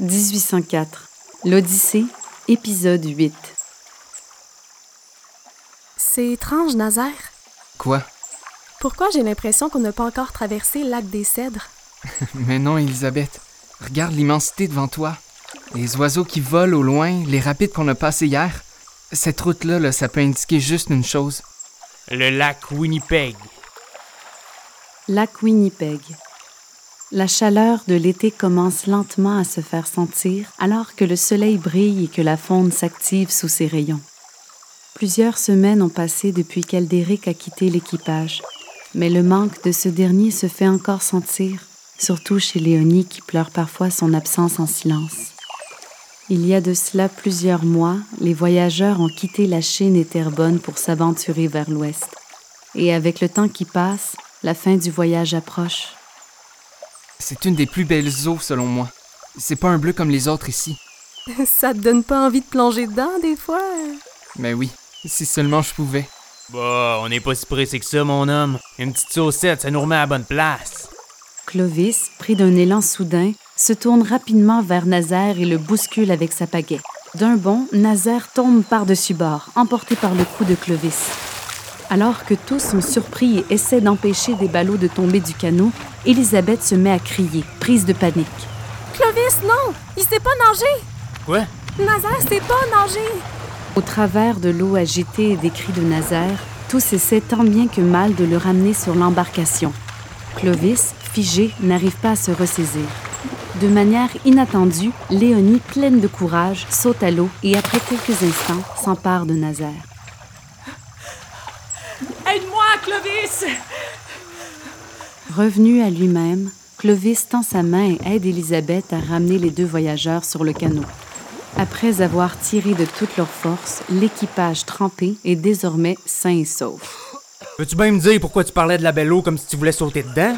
1804. L'Odyssée, épisode 8. C'est étrange, Nazaire. Quoi? Pourquoi j'ai l'impression qu'on n'a pas encore traversé le lac des Cèdres? Mais non, Elisabeth. Regarde l'immensité devant toi. Les oiseaux qui volent au loin, les rapides qu'on a passés hier. Cette route-là, là, ça peut indiquer juste une chose. Le lac Winnipeg. Lac Winnipeg. La chaleur de l'été commence lentement à se faire sentir alors que le soleil brille et que la faune s'active sous ses rayons. Plusieurs semaines ont passé depuis qu'Aldéric a quitté l'équipage, mais le manque de ce dernier se fait encore sentir, surtout chez Léonie qui pleure parfois son absence en silence. Il y a de cela plusieurs mois, les voyageurs ont quitté la Chine et Terrebonne pour s'aventurer vers l'ouest. Et avec le temps qui passe, la fin du voyage approche. C'est une des plus belles eaux, selon moi. C'est pas un bleu comme les autres ici. Ça te donne pas envie de plonger dedans, des fois? Mais oui, si seulement je pouvais. Bah, on n'est pas si pressé que ça, mon homme. Une petite saucette, ça nous remet à la bonne place. Clovis, pris d'un élan soudain, se tourne rapidement vers Nazaire et le bouscule avec sa pagaie. D'un bond, Nazaire tombe par-dessus bord, emporté par le coup de Clovis. Alors que tous sont surpris et essaient d'empêcher des ballots de tomber du canot, Elisabeth se met à crier, prise de panique. Clovis, non! Il sait pas nager! Quoi? Nazaire sait pas nager! Au travers de l'eau agitée et des cris de Nazaire, tous essaient tant bien que mal de le ramener sur l'embarcation. Clovis, figé, n'arrive pas à se ressaisir. De manière inattendue, Léonie, pleine de courage, saute à l'eau et après quelques instants s'empare de Nazaire. Clovis! Revenu à lui-même, Clovis tend sa main et aide Elisabeth à ramener les deux voyageurs sur le canot. Après avoir tiré de toutes leurs forces, l'équipage trempé est désormais sain et sauf. Peux-tu bien me dire pourquoi tu parlais de la belle eau comme si tu voulais sauter dedans?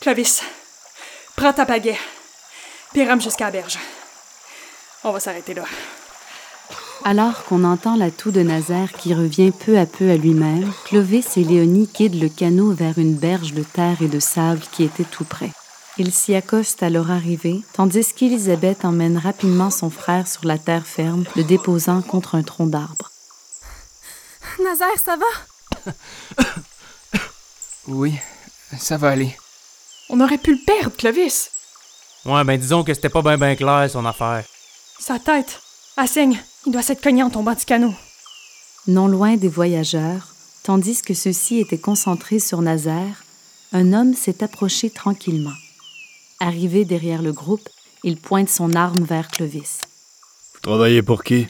Clovis, prends ta pagaie, puis rame jusqu'à la berge. On va s'arrêter là. Alors qu'on entend la toux de Nazaire qui revient peu à peu à lui-même, Clovis et Léonie guident le canot vers une berge de terre et de sable qui était tout près. Ils s'y accostent à leur arrivée, tandis qu'Élisabeth emmène rapidement son frère sur la terre ferme, le déposant contre un tronc d'arbre. Nazaire, ça va? Oui, ça va aller. On aurait pu le perdre, Clovis. Ouais, ben disons que c'était pas bien ben clair son affaire. Sa tête, elle saigne. Il doit s'être cogné en tombant du canot. Non loin des voyageurs, tandis que ceux-ci étaient concentrés sur Nazaire, un homme s'est approché tranquillement. Arrivé derrière le groupe, il pointe son arme vers Clovis. Vous travaillez pour qui?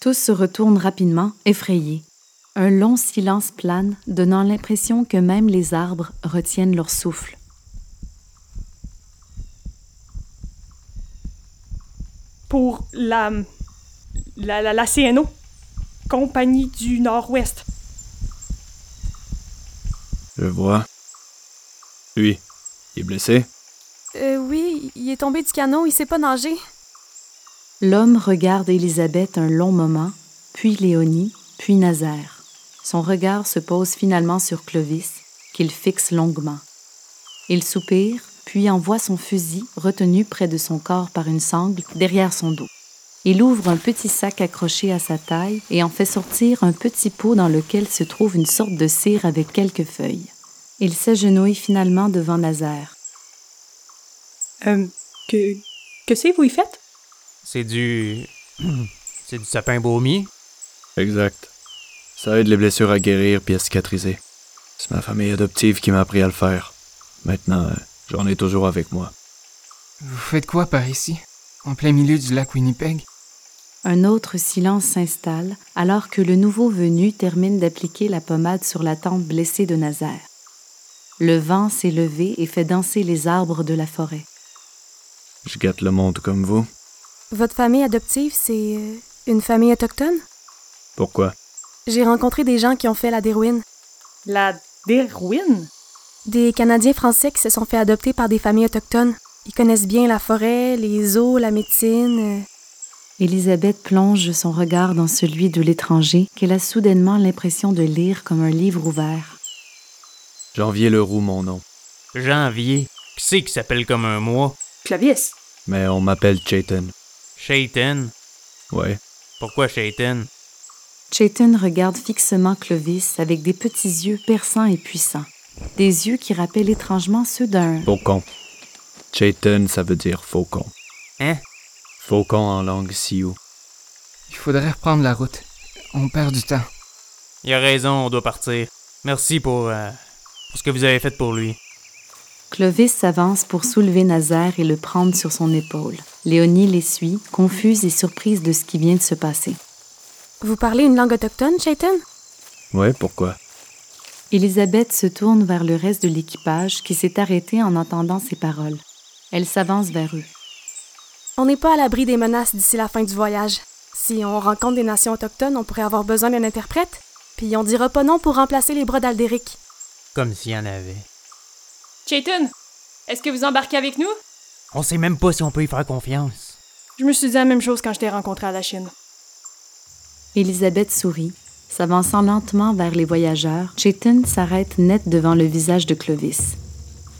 Tous se retournent rapidement, effrayés. Un long silence plane, donnant l'impression que même les arbres retiennent leur souffle. Pour la. La, la, la CNO. Compagnie du Nord-Ouest. Je vois. Lui, il est blessé? Euh, oui, il est tombé du canot, il sait pas nager. L'homme regarde Élisabeth un long moment, puis Léonie, puis Nazaire. Son regard se pose finalement sur Clovis, qu'il fixe longuement. Il soupire, puis envoie son fusil, retenu près de son corps par une sangle, derrière son dos. Il ouvre un petit sac accroché à sa taille et en fait sortir un petit pot dans lequel se trouve une sorte de cire avec quelques feuilles. Il s'agenouille finalement devant Nazaire. Euh, que. Que c'est, vous y faites? C'est du. C'est du sapin baumier? Exact. Ça aide les blessures à guérir puis à cicatriser. C'est ma famille adoptive qui m'a appris à le faire. Maintenant, euh, j'en ai toujours avec moi. Vous faites quoi par ici? En plein milieu du lac Winnipeg? Un autre silence s'installe alors que le nouveau venu termine d'appliquer la pommade sur la tempe blessée de Nazaire. Le vent s'est levé et fait danser les arbres de la forêt. Je gâte le monde comme vous. Votre famille adoptive, c'est euh, une famille autochtone? Pourquoi? J'ai rencontré des gens qui ont fait la dérouine. La Derwin? Des Canadiens français qui se sont fait adopter par des familles autochtones. Ils connaissent bien la forêt, les eaux, la médecine. Elisabeth plonge son regard dans celui de l'étranger qu'elle a soudainement l'impression de lire comme un livre ouvert. Janvier Leroux, mon nom. Janvier. Qui c'est qui s'appelle comme un mois? Clovis, Mais on m'appelle Chayton. Shaitan. Ouais. Pourquoi Shaitan? Chayton regarde fixement Clovis avec des petits yeux perçants et puissants. Des yeux qui rappellent étrangement ceux d'un... Faucon. Chayton, ça veut dire faucon. Hein? Faucon en langue sioux. Il faudrait reprendre la route. On perd du temps. Il a raison, on doit partir. Merci pour, euh, pour ce que vous avez fait pour lui. Clovis s'avance pour soulever Nazaire et le prendre sur son épaule. Léonie les suit, confuse et surprise de ce qui vient de se passer. Vous parlez une langue autochtone, Chayton? Ouais, pourquoi? Élisabeth se tourne vers le reste de l'équipage qui s'est arrêté en entendant ces paroles. Elle s'avance vers eux. On n'est pas à l'abri des menaces d'ici la fin du voyage. Si on rencontre des nations autochtones, on pourrait avoir besoin d'un interprète. Puis on dira pas non pour remplacer les bras d'Aldéric. Comme s'il y en avait. Chayton, est-ce que vous embarquez avec nous? On sait même pas si on peut y faire confiance. Je me suis dit la même chose quand je t'ai rencontré à la Chine. Élisabeth sourit. S'avançant lentement vers les voyageurs, Chayton s'arrête net devant le visage de Clovis.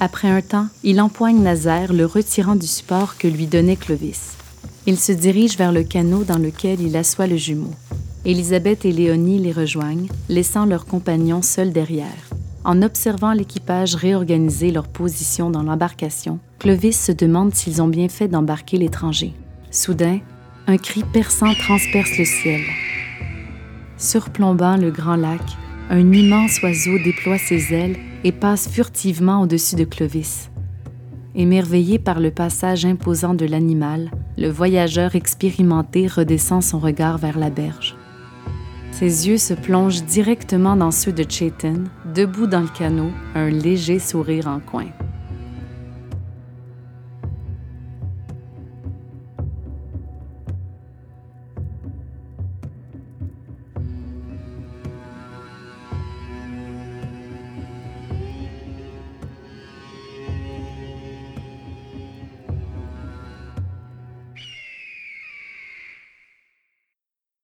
Après un temps, il empoigne Nazaire, le retirant du support que lui donnait Clovis. Il se dirige vers le canot dans lequel il assoit le jumeau. Élisabeth et Léonie les rejoignent, laissant leurs compagnons seuls derrière. En observant l'équipage réorganiser leur position dans l'embarcation, Clovis se demande s'ils ont bien fait d'embarquer l'étranger. Soudain, un cri perçant transperce le ciel. Surplombant le grand lac, un immense oiseau déploie ses ailes et passe furtivement au-dessus de Clovis. Émerveillé par le passage imposant de l'animal, le voyageur expérimenté redescend son regard vers la berge. Ses yeux se plongent directement dans ceux de Chayton, debout dans le canot, un léger sourire en coin.